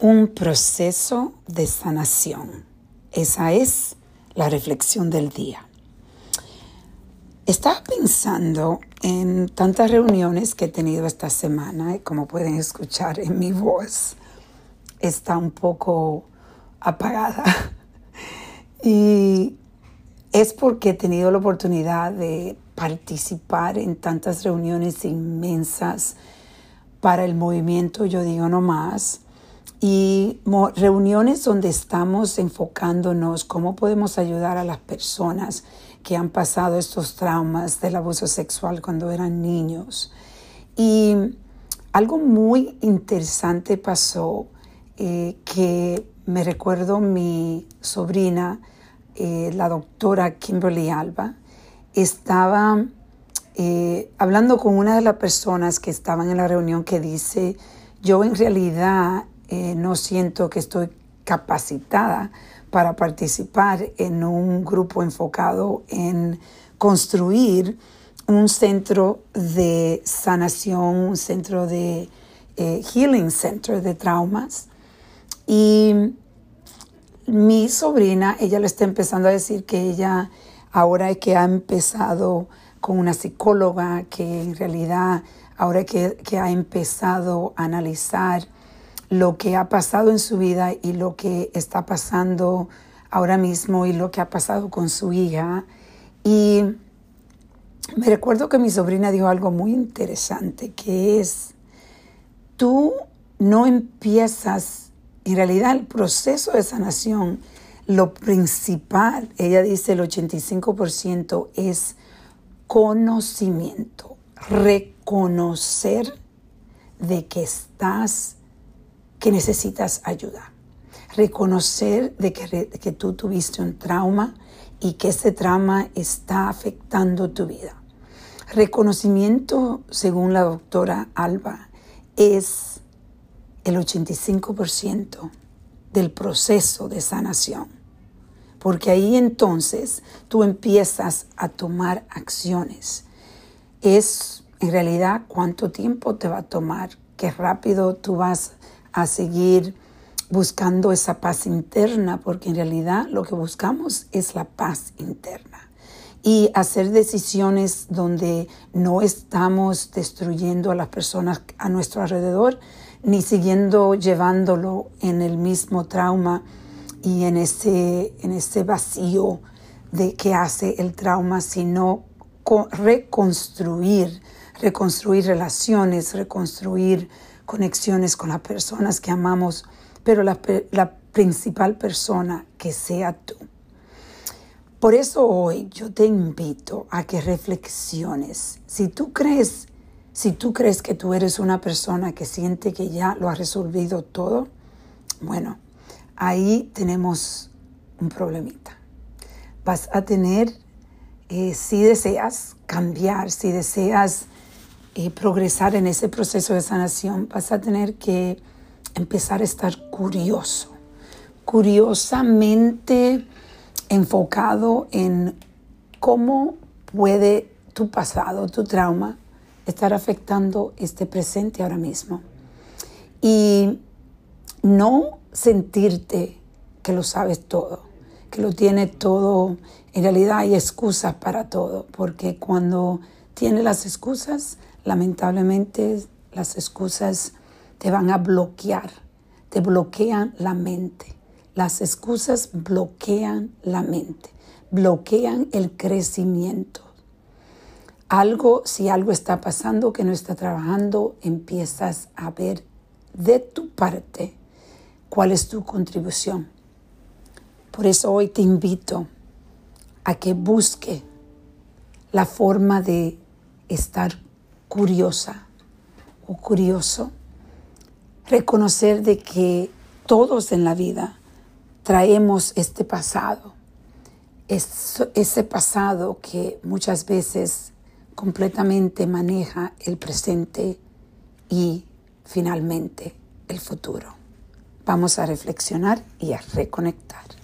un proceso de sanación. Esa es la reflexión del día. Estaba pensando en tantas reuniones que he tenido esta semana y como pueden escuchar en mi voz, está un poco apagada. Y es porque he tenido la oportunidad de participar en tantas reuniones inmensas para el movimiento Yo Digo No Más y reuniones donde estamos enfocándonos cómo podemos ayudar a las personas que han pasado estos traumas del abuso sexual cuando eran niños. Y algo muy interesante pasó eh, que me recuerdo mi sobrina, eh, la doctora Kimberly Alba, estaba eh, hablando con una de las personas que estaban en la reunión que dice, yo en realidad eh, no siento que estoy capacitada para participar en un grupo enfocado en construir un centro de sanación, un centro de eh, healing center de traumas. Y mi sobrina, ella le está empezando a decir que ella, ahora que ha empezado con una psicóloga, que en realidad, ahora que, que ha empezado a analizar lo que ha pasado en su vida y lo que está pasando ahora mismo y lo que ha pasado con su hija. Y me recuerdo que mi sobrina dijo algo muy interesante, que es, tú no empiezas, en realidad el proceso de sanación, lo principal, ella dice el 85% es conocimiento, reconocer de que estás que necesitas ayuda. Reconocer de que, que tú tuviste un trauma y que ese trauma está afectando tu vida. Reconocimiento, según la doctora Alba, es el 85% del proceso de sanación. Porque ahí entonces tú empiezas a tomar acciones. Es en realidad cuánto tiempo te va a tomar, qué rápido tú vas a seguir buscando esa paz interna, porque en realidad lo que buscamos es la paz interna. Y hacer decisiones donde no estamos destruyendo a las personas a nuestro alrededor, ni siguiendo llevándolo en el mismo trauma y en ese, en ese vacío de que hace el trauma, sino reconstruir, reconstruir relaciones, reconstruir conexiones con las personas que amamos, pero la, principal persona que sea tú. Por eso hoy yo te invito a que reflexiones. Si tú crees, si tú crees que tú eres una persona que siente que ya lo ha resolvido todo, bueno, ahí tenemos un problemita. Vas a tener, eh, si deseas cambiar, si deseas eh, progresar en ese proceso de sanación, vas a tener que empezar a estar curioso, curiosamente enfocado en cómo puede tu pasado, tu trauma, estar afectando este presente ahora mismo. Y no sentirte que lo sabes todo, que lo tiene todo. En realidad hay excusas para todo, porque cuando tienes las excusas, lamentablemente las excusas te van a bloquear, te bloquean la mente. Las excusas bloquean la mente, bloquean el crecimiento. Algo, si algo está pasando que no está trabajando, empiezas a ver de tu parte cuál es tu contribución. Por eso hoy te invito a que busque la forma de estar curiosa o curioso, reconocer de que todos en la vida traemos este pasado, ese pasado que muchas veces completamente maneja el presente y finalmente el futuro. Vamos a reflexionar y a reconectar.